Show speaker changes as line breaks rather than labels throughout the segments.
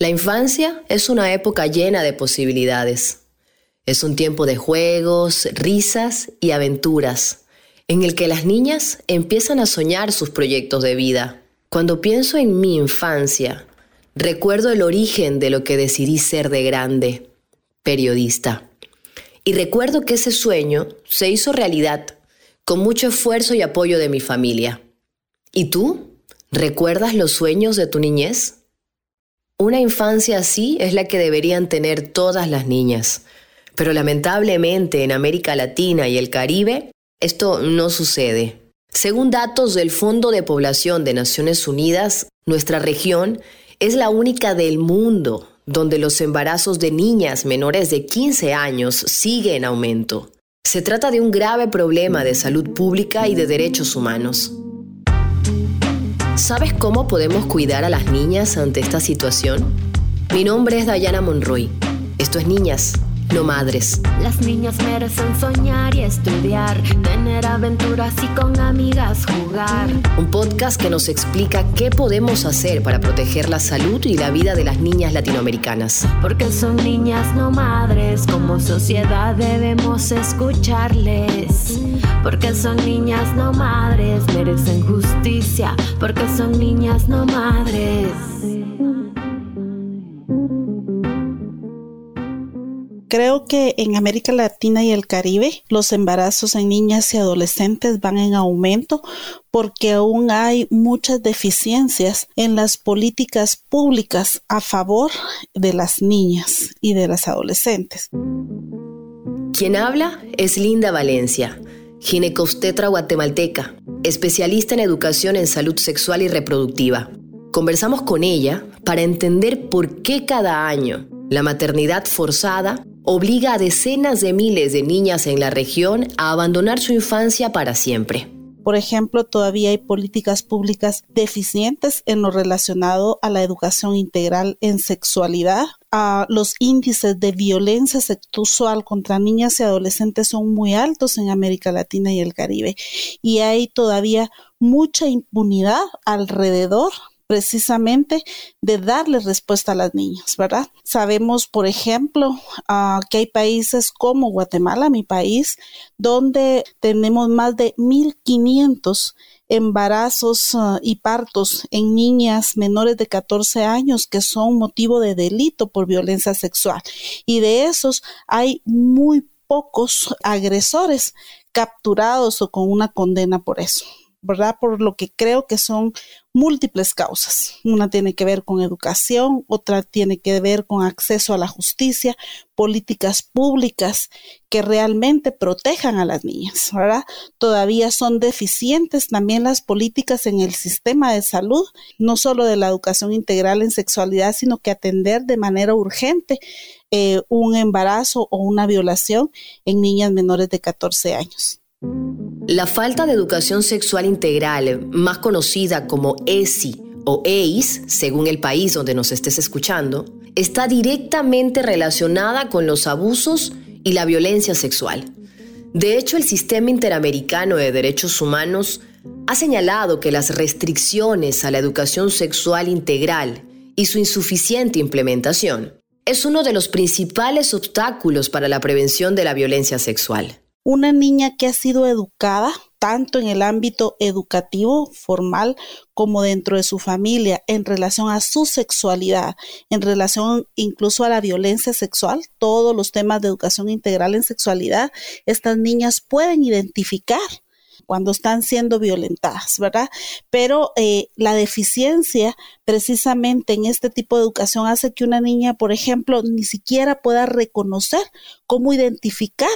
La infancia es una época llena de posibilidades. Es un tiempo de juegos, risas y aventuras, en el que las niñas empiezan a soñar sus proyectos de vida. Cuando pienso en mi infancia, recuerdo el origen de lo que decidí ser de grande, periodista. Y recuerdo que ese sueño se hizo realidad con mucho esfuerzo y apoyo de mi familia. ¿Y tú? ¿Recuerdas los sueños de tu niñez? Una infancia así es la que deberían tener todas las niñas, pero lamentablemente en América Latina y el Caribe esto no sucede. Según datos del Fondo de Población de Naciones Unidas, nuestra región es la única del mundo donde los embarazos de niñas menores de 15 años siguen en aumento. Se trata de un grave problema de salud pública y de derechos humanos. ¿Sabes cómo podemos cuidar a las niñas ante esta situación? Mi nombre es Dayana Monroy. Esto es Niñas, no madres.
Las niñas merecen soñar y estudiar, tener aventuras y con amigas jugar.
Un podcast que nos explica qué podemos hacer para proteger la salud y la vida de las niñas latinoamericanas.
Porque son niñas no madres, como sociedad debemos escucharles. Porque son niñas no madres, merecen justicia. Porque son niñas no madres.
Creo que en América Latina y el Caribe los embarazos en niñas y adolescentes van en aumento porque aún hay muchas deficiencias en las políticas públicas a favor de las niñas y de las adolescentes.
Quien habla es Linda Valencia, ginecostetra guatemalteca, especialista en educación en salud sexual y reproductiva. Conversamos con ella para entender por qué cada año la maternidad forzada obliga a decenas de miles de niñas en la región a abandonar su infancia para siempre.
Por ejemplo, todavía hay políticas públicas deficientes en lo relacionado a la educación integral en sexualidad. a los índices de violencia sexual contra niñas y adolescentes son muy altos en América Latina y el Caribe. Y hay todavía mucha impunidad alrededor precisamente de darle respuesta a las niñas, ¿verdad? Sabemos, por ejemplo, ah, que hay países como Guatemala, mi país, donde tenemos más de 1.500 embarazos ah, y partos en niñas menores de 14 años que son motivo de delito por violencia sexual. Y de esos hay muy pocos agresores capturados o con una condena por eso. ¿Verdad? Por lo que creo que son múltiples causas. Una tiene que ver con educación, otra tiene que ver con acceso a la justicia, políticas públicas que realmente protejan a las niñas, ¿verdad? Todavía son deficientes también las políticas en el sistema de salud, no solo de la educación integral en sexualidad, sino que atender de manera urgente eh, un embarazo o una violación en niñas menores de 14 años.
La falta de educación sexual integral, más conocida como ESI o EIS, según el país donde nos estés escuchando, está directamente relacionada con los abusos y la violencia sexual. De hecho, el Sistema Interamericano de Derechos Humanos ha señalado que las restricciones a la educación sexual integral y su insuficiente implementación es uno de los principales obstáculos para la prevención de la violencia sexual
una niña que ha sido educada tanto en el ámbito educativo formal como dentro de su familia en relación a su sexualidad, en relación incluso a la violencia sexual, todos los temas de educación integral en sexualidad, estas niñas pueden identificar cuando están siendo violentadas, ¿verdad? Pero eh, la deficiencia precisamente en este tipo de educación hace que una niña, por ejemplo, ni siquiera pueda reconocer cómo identificar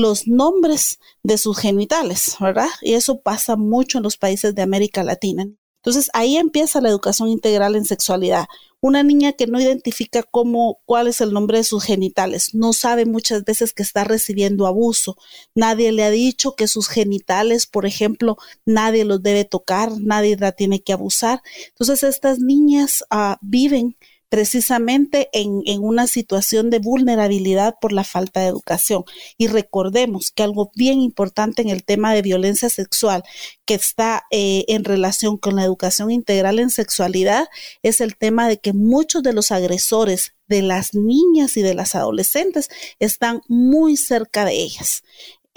los nombres de sus genitales, ¿verdad? Y eso pasa mucho en los países de América Latina. Entonces ahí empieza la educación integral en sexualidad. Una niña que no identifica cómo, cuál es el nombre de sus genitales, no sabe muchas veces que está recibiendo abuso. Nadie le ha dicho que sus genitales, por ejemplo, nadie los debe tocar, nadie la tiene que abusar. Entonces estas niñas ah, viven precisamente en, una situación de vulnerabilidad por la falta de educación. Y recordemos que algo bien importante en el tema de violencia sexual que está eh, en relación con la educación integral en sexualidad es el tema de que muchos de los agresores de las niñas y de las adolescentes están muy cerca de ellas.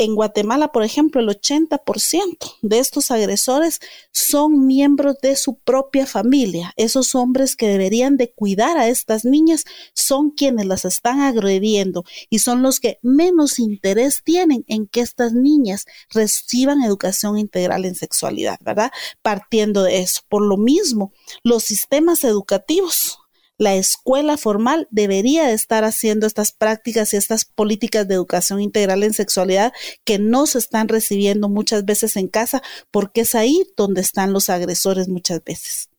En Guatemala, por ejemplo, el 80% de estos agresores son miembros de su propia familia. Esos hombres que deberían de cuidar a estas niñas son quienes las están agrediendo y son los que menos interés tienen en que estas niñas reciban educación integral en sexualidad, ¿verdad? Partiendo de eso. Por lo mismo, los sistemas educativos la escuela formal debería estar haciendo estas prácticas y estas políticas de educación integral en sexualidad que no se están recibiendo muchas veces en casa porque es ahí donde están los agresores muchas veces.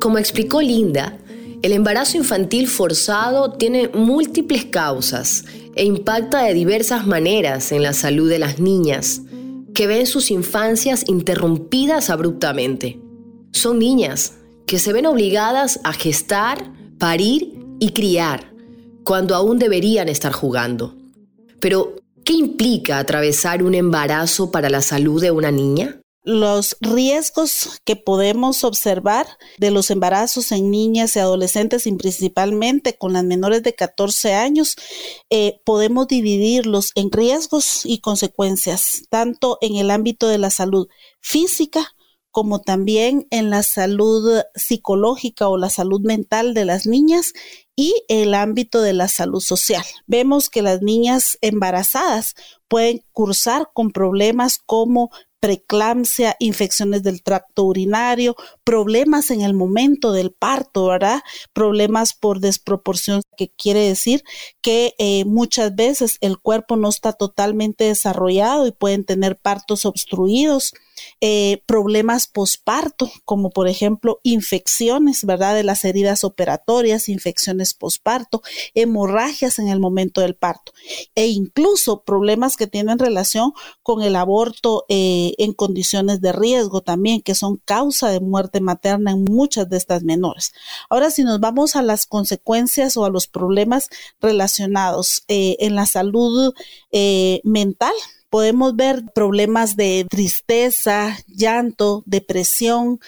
Como explicó Linda, el embarazo infantil forzado tiene múltiples causas e impacta de diversas maneras en la salud de las niñas, que ven sus infancias interrumpidas abruptamente. Son niñas que se ven obligadas a gestar, parir y criar, cuando aún deberían estar jugando. Pero, ¿qué implica atravesar un embarazo para la salud de una niña?
Los riesgos que podemos observar de los embarazos en niñas y adolescentes, y principalmente con las menores de 14 años, eh, podemos dividirlos en riesgos y consecuencias, tanto en el ámbito de la salud física como también en la salud psicológica o la salud mental de las niñas y el ámbito de la salud social. Vemos que las niñas embarazadas pueden cursar con problemas como preeclampsia, infecciones del tracto urinario, problemas en el momento del parto, ¿verdad? Problemas por desproporción, que quiere decir que eh, muchas veces el cuerpo no está totalmente desarrollado y pueden tener partos obstruidos, eh, problemas posparto, como por ejemplo infecciones, ¿verdad? De las heridas operatorias, infecciones posparto, hemorragias en el momento del parto e incluso problemas que tienen relación con el aborto eh, en condiciones de riesgo también, que son causa de muerte materna en muchas de estas menores. Ahora, si nos vamos a las consecuencias o a los problemas relacionados eh, en la salud mental, podemos ver problemas de tristeza, llanto, depresión,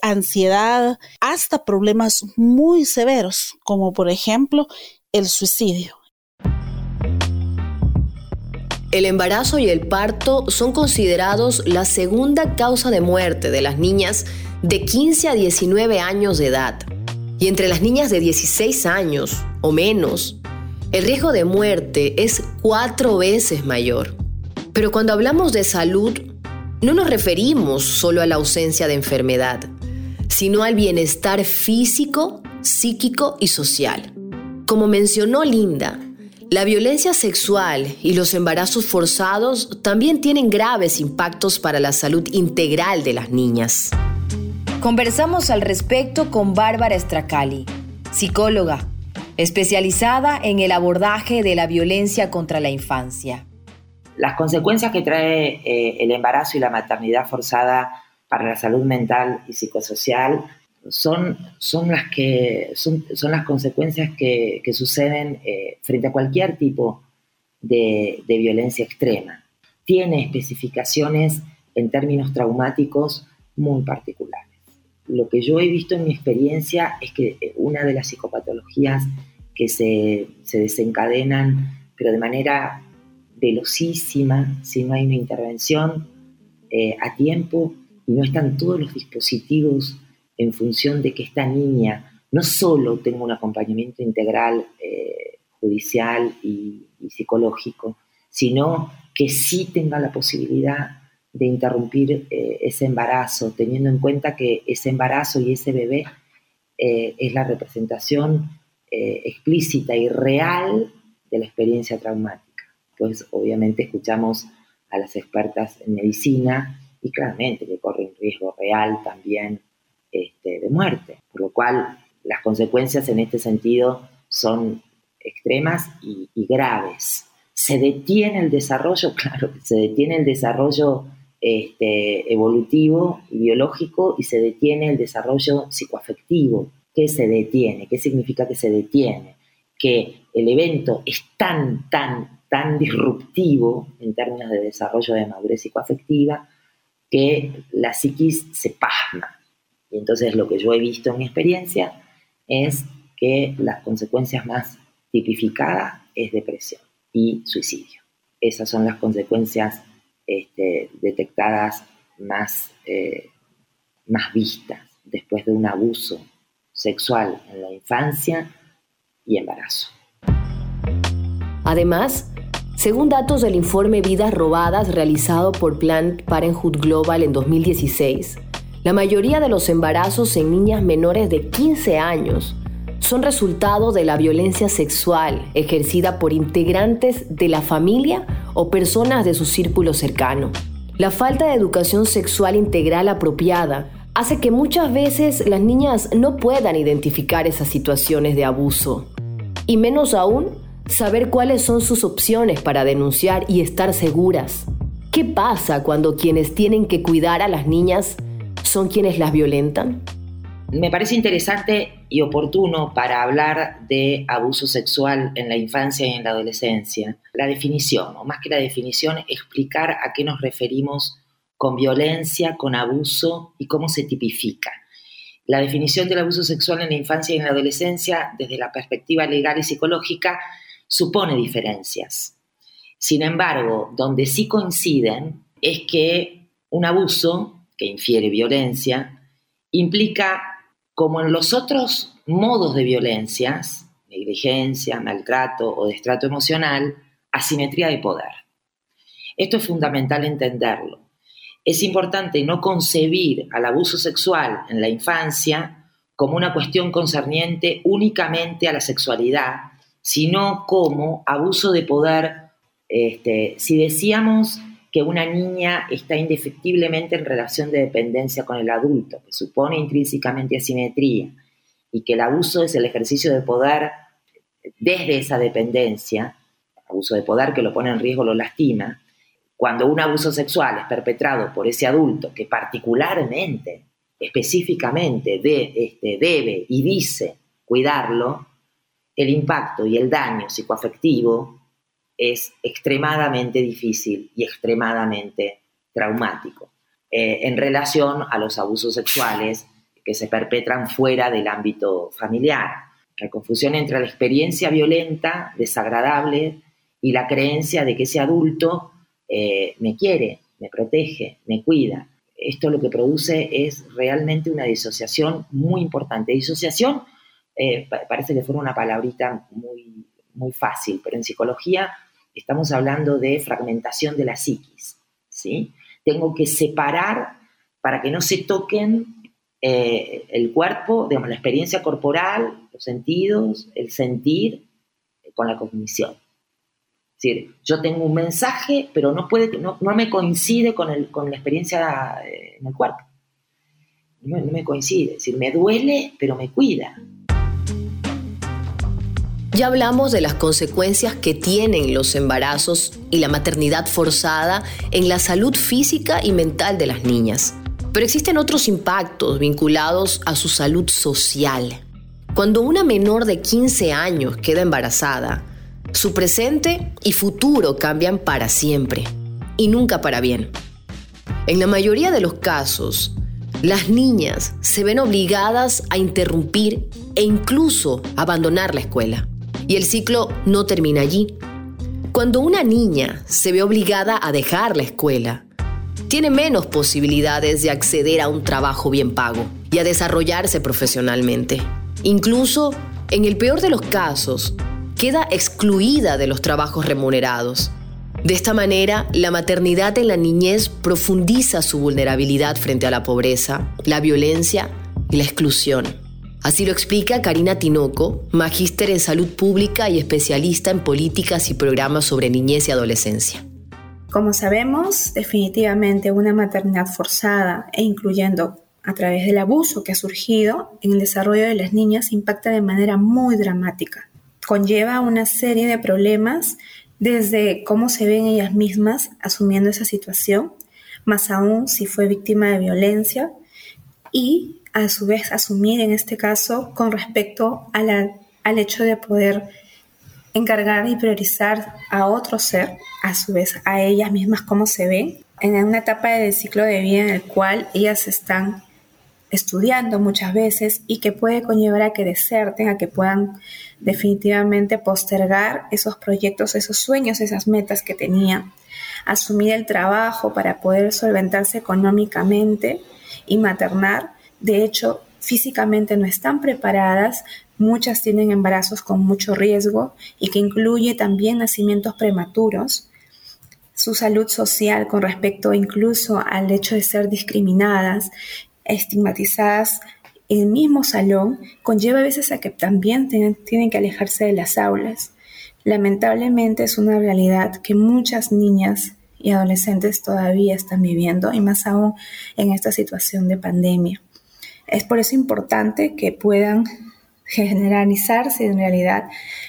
ansiedad, hasta problemas muy severos, como por ejemplo el suicidio.
El embarazo y el parto son considerados la segunda causa de muerte de las niñas de 15 a 19 años de edad. Y entre las niñas de 16 años o menos, el riesgo de muerte es cuatro veces mayor. Pero cuando hablamos de salud, no nos referimos solo a la ausencia de enfermedad, sino al bienestar físico, psíquico y social. Como mencionó Linda, la violencia sexual y los embarazos forzados también tienen graves impactos para la salud integral de las niñas. Conversamos al respecto con Bárbara Stracali, psicóloga, especializada en el abordaje de la violencia contra la infancia.
Las consecuencias que trae eh, el embarazo y la maternidad forzada para la salud mental y psicosocial son, son, las, que, son, las consecuencias que, suceden eh, frente a cualquier tipo de, violencia extrema. Tiene especificaciones en términos traumáticos muy particulares. Lo que yo he visto en mi experiencia es que eh, una de las psicopatologías que se, desencadenan, pero de manera velocísima, si no hay una intervención eh, a tiempo y no están todos los dispositivos en función de que esta niña no solo tenga un acompañamiento integral eh, judicial y, psicológico, sino que sí tenga la posibilidad de interrumpir eh, ese embarazo, teniendo en cuenta que ese embarazo y ese bebé es la representación explícita y real de la experiencia traumática. Pues obviamente escuchamos a las expertas en medicina y claramente que corre un riesgo real también este, de muerte, por lo cual las consecuencias en este sentido son extremas y, graves. Se detiene el desarrollo, claro, se detiene el desarrollo este, evolutivo y biológico y se detiene el desarrollo psicoafectivo. que se detiene. ¿Qué significa que se detiene? Que el evento es tan, tan, tan disruptivo en términos de desarrollo de madurez psicoafectiva que la psiquis se pasma. Y entonces lo que yo he visto en mi experiencia es que las consecuencias más tipificadas es depresión y suicidio. Esas son las consecuencias este, detectadas más, eh, más vistas después de un abuso sexual en la infancia y embarazo.
Además, según datos del informe Vidas Robadas realizado por Planned Parenthood Global en 2016, la mayoría de los embarazos en niñas menores de 15 años son resultado de la violencia sexual ejercida por integrantes de la familia o personas de su círculo cercano. La falta de educación sexual integral apropiada hace que muchas veces las niñas no puedan identificar esas situaciones de abuso. Y menos aún, saber cuáles son sus opciones para denunciar y estar seguras. ¿Qué pasa cuando quienes tienen que cuidar a las niñas son quienes las violentan?
Me parece interesante y oportuno para hablar de abuso sexual en la infancia y en la adolescencia. La definición, o más que la definición, explicar a qué nos referimos con violencia, con abuso y cómo se tipifica. La definición del abuso sexual en la infancia y en la adolescencia, desde la perspectiva legal y psicológica, supone diferencias. Sin embargo, donde sí coinciden es que un abuso, que infiere violencia, implica como en los otros modos de violencias, negligencia, maltrato o destrato emocional, asimetría de poder. Esto es fundamental entenderlo. Es importante no concebir al abuso sexual en la infancia como una cuestión concerniente únicamente a la sexualidad, sino como abuso de poder. Este, si decíamos que una niña está indefectiblemente en relación de dependencia con el adulto, que supone intrínsecamente asimetría, y que el abuso es el ejercicio de poder desde esa dependencia, abuso de poder que lo pone en riesgo, lo lastima, cuando un abuso sexual es perpetrado por ese adulto que particularmente, específicamente este, debe y dice cuidarlo, el impacto y el daño psicoafectivo es extremadamente difícil y extremadamente traumático eh, en relación a los abusos sexuales que se perpetran fuera del ámbito familiar. La confusión entre la experiencia violenta, desagradable, y la creencia de que ese adulto eh, me quiere, me protege, me cuida. Esto lo que produce es realmente una disociación muy importante. Disociación eh, parece que fuera una palabrita muy, muy fácil, pero en psicología estamos hablando de fragmentación de la psiquis, ¿sí? Tengo que separar para que no se toquen eh, el cuerpo, digamos, la experiencia corporal, los sentidos, el sentir eh, con la cognición. Es decir, yo tengo un mensaje, pero no, puede, no, me coincide con, el, con la experiencia en el cuerpo. No, no me coincide. Decir, me duele, pero me cuida.
Ya hablamos de las consecuencias que tienen los embarazos y la maternidad forzada en la salud física y mental de las niñas. Pero existen otros impactos vinculados a su salud social. Cuando una menor de 15 años queda embarazada, su presente y futuro cambian para siempre y nunca para bien. En la mayoría de los casos, las niñas se ven obligadas a interrumpir e incluso abandonar la escuela. Y el ciclo no termina allí. Cuando una niña se ve obligada a dejar la escuela, tiene menos posibilidades de acceder a un trabajo bien pago y a desarrollarse profesionalmente. Incluso, en el peor de los casos, queda excluida de los trabajos remunerados. De esta manera, la maternidad en la niñez profundiza su vulnerabilidad frente a la pobreza, la violencia y la exclusión. Así lo explica Karina Tinoco, magíster en salud pública y especialista en políticas y programas sobre niñez y adolescencia.
Como sabemos, definitivamente una maternidad forzada e incluyendo a través del abuso que ha surgido en el desarrollo de las niñas impacta de manera muy dramática. Conlleva una serie de problemas desde cómo se ven ellas mismas asumiendo esa situación, más aún si fue víctima de violencia, y a su vez asumir en este caso con respecto al hecho de poder encargar y priorizar a otro ser, a su vez a ellas mismas cómo se ven, en una etapa del ciclo de vida en el cual ellas están estudiando muchas veces y que puede conllevar a que deserten, a que puedan definitivamente postergar esos proyectos, esos sueños, esas metas que tenían, asumir el trabajo para poder solventarse económicamente y maternar. De hecho, físicamente no están preparadas, muchas tienen embarazos con mucho riesgo y que incluye también nacimientos prematuros su salud social con respecto incluso al hecho de ser discriminadas, estigmatizadas en el mismo salón, conlleva a veces a que también tienen, tienen que alejarse de las aulas. Lamentablemente es una realidad que muchas niñas y adolescentes todavía están viviendo y más aún en esta situación de pandemia. Es por eso importante que puedan generalizarse en realidad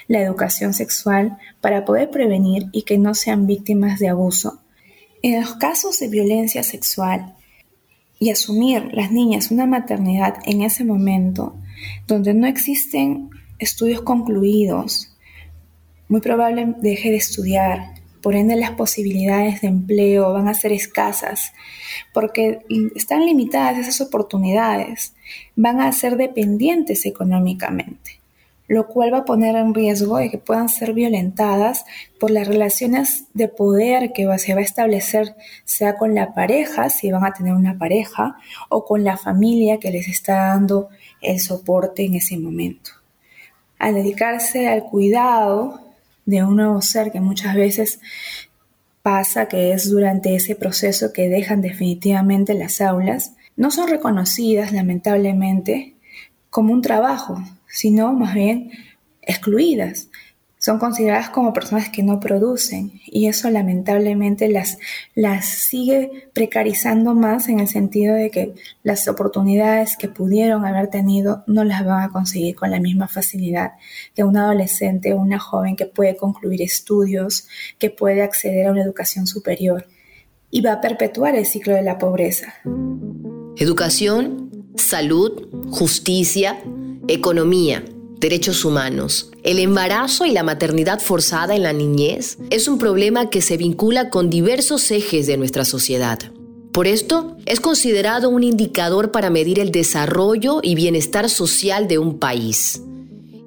la educación sexual para poder prevenir y que no sean víctimas de abuso. En los casos de violencia sexual y asumir las niñas una maternidad en ese momento donde no existen estudios concluidos, muy probable deje de estudiar, por ende las posibilidades de empleo van a ser escasas, porque están limitadas esas oportunidades, van a ser dependientes económicamente lo cual va a poner en riesgo de que puedan ser violentadas por las relaciones de poder que se va a establecer, sea con la pareja, si van a tener una pareja, o con la familia que les está dando el soporte en ese momento. Al dedicarse al cuidado de un nuevo ser que muchas veces pasa que es durante ese proceso que dejan definitivamente las aulas, no son reconocidas lamentablemente como un trabajo, sino más bien excluidas. Son consideradas como personas que no producen y eso lamentablemente las, las sigue precarizando más en el sentido de que las oportunidades que pudieron haber tenido no las van a conseguir con la misma facilidad que un adolescente o una joven que puede concluir estudios, que puede acceder a una educación superior y va a perpetuar el ciclo de la pobreza.
Educación, salud, justicia, Economía, derechos humanos. El embarazo y la maternidad forzada en la niñez es un problema que se vincula con diversos ejes de nuestra sociedad. Por esto, es considerado un indicador para medir el desarrollo y bienestar social de un país.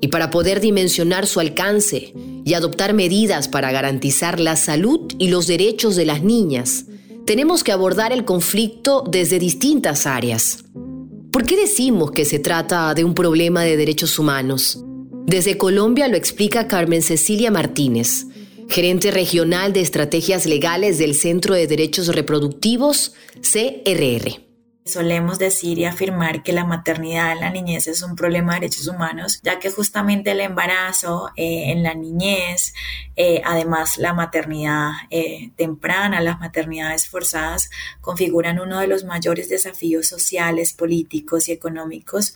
Y para poder dimensionar su alcance y adoptar medidas para garantizar la salud y los derechos de las niñas, tenemos que abordar el conflicto desde distintas áreas. ¿Por qué decimos que se trata de un problema de derechos humanos? Desde Colombia lo explica Carmen Cecilia Martínez, gerente regional de estrategias legales del Centro de Derechos Reproductivos, CRR.
Solemos decir y afirmar que la maternidad en la niñez es un problema de derechos humanos, ya que justamente el embarazo eh, en la niñez, eh, además la maternidad eh, temprana, las maternidades forzadas, configuran uno de los mayores desafíos sociales, políticos y económicos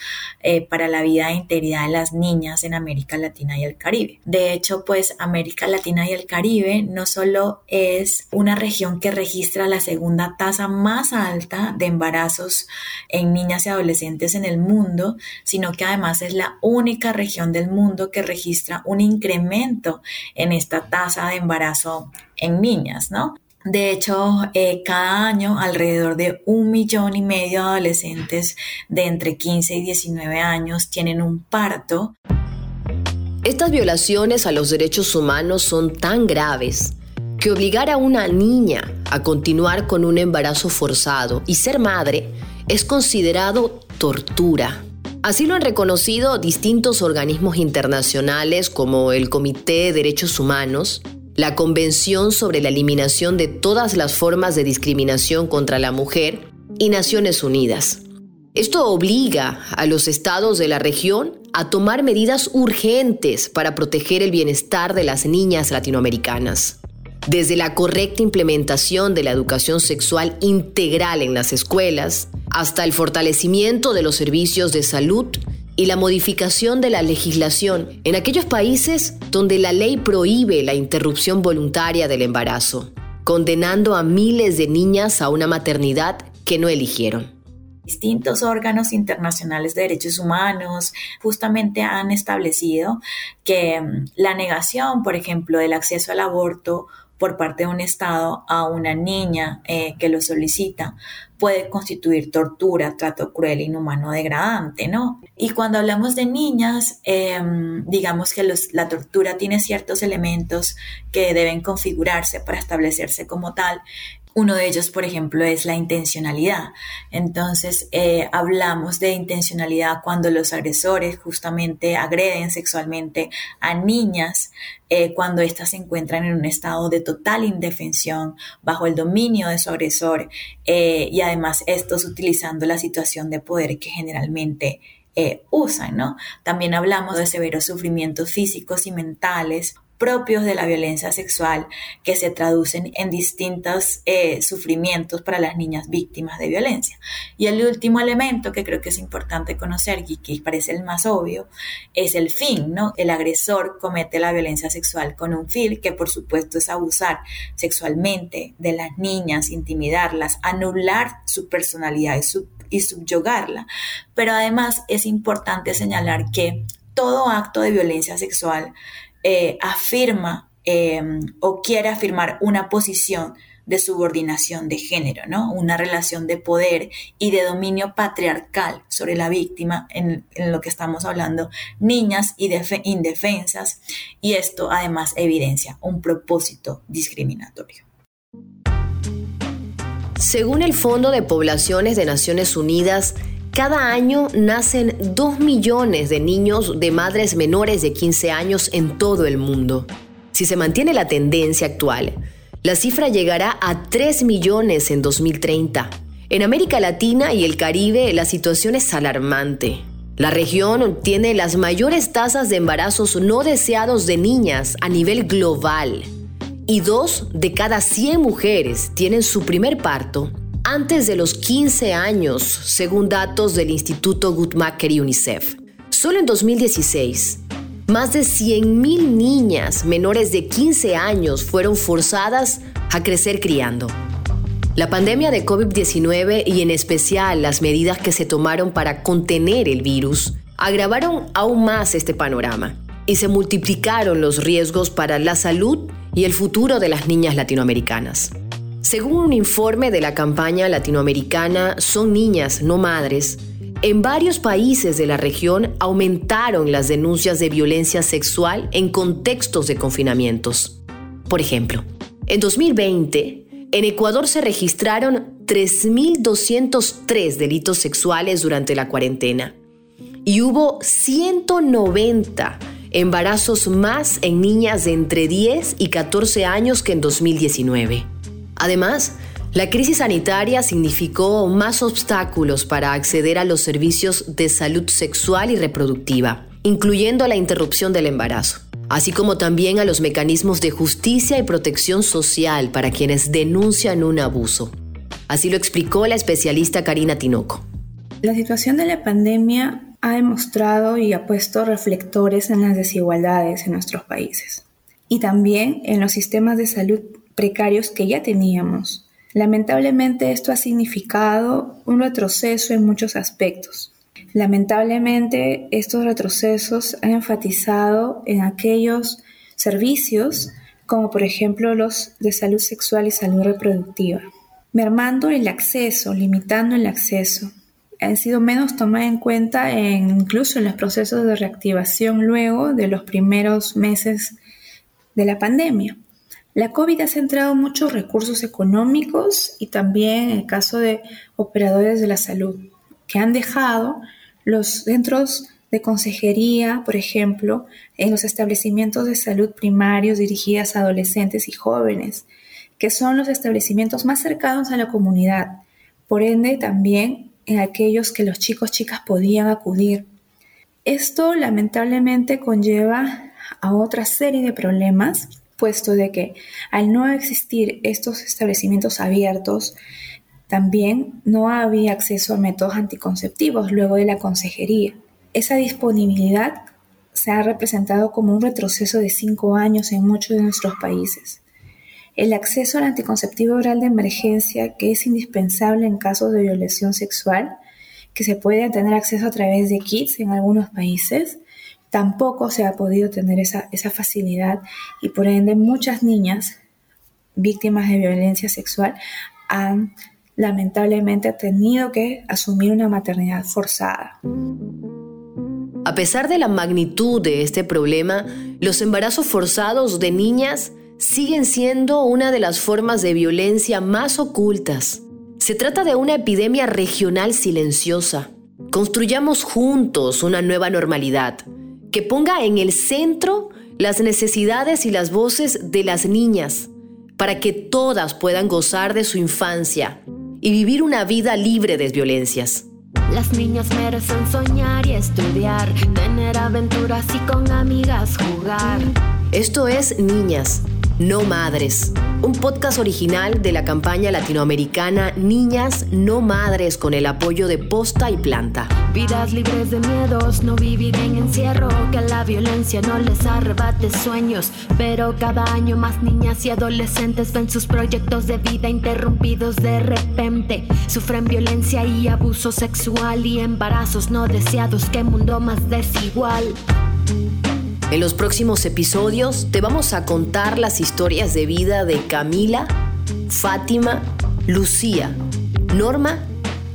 para la vida e integridad de las niñas en América Latina y el Caribe. De hecho, pues América Latina y el Caribe no solo es una región que registra la segunda tasa más alta de embarazo en niñas y adolescentes en el mundo, sino que además es la única región del mundo que registra un incremento en esta tasa de embarazo en niñas, ¿no? De hecho, eh, cada año alrededor de un millón y medio de adolescentes de entre 15 y 19 años tienen un parto.
Estas violaciones a los derechos humanos son tan graves que obligar a una niña a continuar con un embarazo forzado y ser madre es considerado tortura. Así lo han reconocido distintos organismos internacionales como el Comité de Derechos Humanos, la Convención sobre la Eliminación de todas las formas de discriminación contra la mujer y Naciones Unidas. Esto obliga a los estados de la región a tomar medidas urgentes para proteger el bienestar de las niñas latinoamericanas desde la correcta implementación de la educación sexual integral en las escuelas, hasta el fortalecimiento de los servicios de salud y la modificación de la legislación en aquellos países donde la ley prohíbe la interrupción voluntaria del embarazo, condenando a miles de niñas a una maternidad que no eligieron.
Distintos órganos internacionales de derechos humanos justamente han establecido que mm, la negación, por ejemplo, del acceso al aborto por parte de un Estado a una niña eh, que lo solicita puede constituir tortura, trato cruel, inhumano, degradante, ¿no? Y cuando hablamos de niñas, em, digamos que la tortura tiene ciertos elementos que deben configurarse para establecerse como tal, uno de ellos, por ejemplo, es la intencionalidad. Entonces, eh, hablamos de intencionalidad cuando los agresores justamente agreden sexualmente a niñas, eh, cuando éstas se encuentran en un estado de total indefensión, bajo el dominio de su agresor, eh, y además estos utilizando la situación de poder que generalmente usan, ¿no? También hablamos de severos sufrimientos físicos y mentales propios de la violencia sexual que se traducen en distintos eh, sufrimientos para las niñas víctimas de violencia. Y el último elemento que creo que es importante conocer y que parece el más obvio es el fin, ¿no? El agresor comete la violencia sexual con un fin que por supuesto es abusar sexualmente de las niñas, intimidarlas, anular su personalidad y, y subyugarla. Pero además es importante señalar que todo acto de violencia sexual eh, afirma em, o quiere afirmar una posición de subordinación de género, ¿no? Una relación de poder y de dominio patriarcal sobre la víctima, en, lo que estamos hablando, niñas y indefensas, y esto además evidencia un propósito discriminatorio.
Según el Fondo de Poblaciones de Naciones Unidas, cada año nacen 2 millones de niños de madres menores de 15 años en todo el mundo. Si se mantiene la tendencia actual, la cifra llegará a 3 millones en 2030. En América Latina y el Caribe la situación es alarmante. La región tiene las mayores tasas de embarazos no deseados de niñas a nivel global. Y dos de cada 100 mujeres tienen su primer parto antes de los 15 años, según datos del Instituto Guttmacher y UNICEF. Solo en 2016, más de 100.000 niñas menores de 15 años fueron forzadas a crecer criando. La pandemia de COVID-19 y en especial las medidas que se tomaron para contener el virus agravaron aún más este panorama y se multiplicaron los riesgos para la salud y el futuro de las niñas latinoamericanas. Según un informe de la campaña latinoamericana Son Niñas, no Madres, en varios países de la región aumentaron las denuncias de violencia sexual en contextos de confinamientos. Por ejemplo, en 2020, en Ecuador se registraron 3.203 delitos sexuales durante la cuarentena y hubo 190 embarazos más en niñas de entre 10 y 14 años que en 2019. Además, la crisis sanitaria significó más obstáculos para acceder a los servicios de salud sexual y reproductiva, incluyendo la interrupción del embarazo, así como también a los mecanismos de justicia y protección social para quienes denuncian un abuso. Así lo explicó la especialista Karina Tinoco.
La situación de la pandemia ha demostrado y ha puesto reflectores en las desigualdades en nuestros países y también en los sistemas de salud precarios que ya teníamos. Lamentablemente esto ha significado un retroceso en muchos aspectos. Lamentablemente estos retrocesos han enfatizado en aquellos servicios como por ejemplo los de salud sexual y salud reproductiva, mermando el acceso, limitando el acceso. Han sido menos tomadas en cuenta incluso en los procesos de reactivación luego de los primeros meses de la pandemia. La COVID ha centrado muchos recursos económicos y también en el caso de operadores de la salud, que han dejado los centros de consejería, por ejemplo, en los establecimientos de salud primarios dirigidas a adolescentes y jóvenes, que son los establecimientos más cercanos a la comunidad, por ende también en aquellos que los chicos chicas podían acudir. Esto lamentablemente conlleva a otra serie de problemas puesto de que al no existir estos establecimientos abiertos, también no había acceso a métodos anticonceptivos luego de la consejería. Esa disponibilidad se ha representado como un retroceso de cinco años en muchos de nuestros países. El acceso al anticonceptivo oral de emergencia, que es indispensable en casos de violación sexual, que se puede tener acceso a través de kits en algunos países, tampoco se ha podido tener esa, esa facilidad y por ende muchas niñas víctimas de violencia sexual han lamentablemente tenido que asumir una maternidad forzada.
A pesar de la magnitud de este problema, los embarazos forzados de niñas siguen siendo una de las formas de violencia más ocultas. Se trata de una epidemia regional silenciosa. Construyamos juntos una nueva normalidad que ponga en el centro las necesidades y las voces de las niñas, para que todas puedan gozar de su infancia y vivir una vida libre de violencias.
Las niñas merecen soñar y estudiar, tener aventuras y con amigas jugar.
Esto es Niñas, no Madres, un podcast original de la campaña latinoamericana Niñas No Madres con el apoyo de Posta y Planta.
Vidas libres de miedos, no vivir en encierro, que la violencia no les arrebate sueños. Pero cada año más niñas y adolescentes ven sus proyectos de vida interrumpidos de repente. Sufren violencia y abuso sexual y embarazos no deseados, qué mundo más desigual.
En los próximos episodios te vamos a contar las historias de vida de Camila, Fátima, Lucía, Norma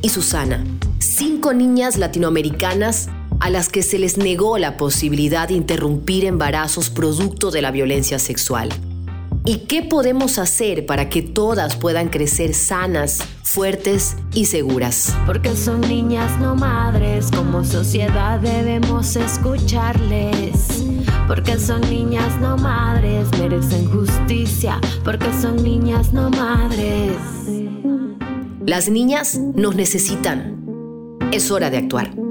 y Susana. Cinco niñas latinoamericanas a las que se les negó la posibilidad de interrumpir embarazos producto de la violencia sexual. ¿Y qué podemos hacer para que todas puedan crecer sanas, fuertes y seguras?
Porque son niñas no madres, como sociedad debemos escucharles. Porque son niñas no madres, merecen justicia. Porque son niñas no madres.
Las niñas nos necesitan. Es hora de actuar.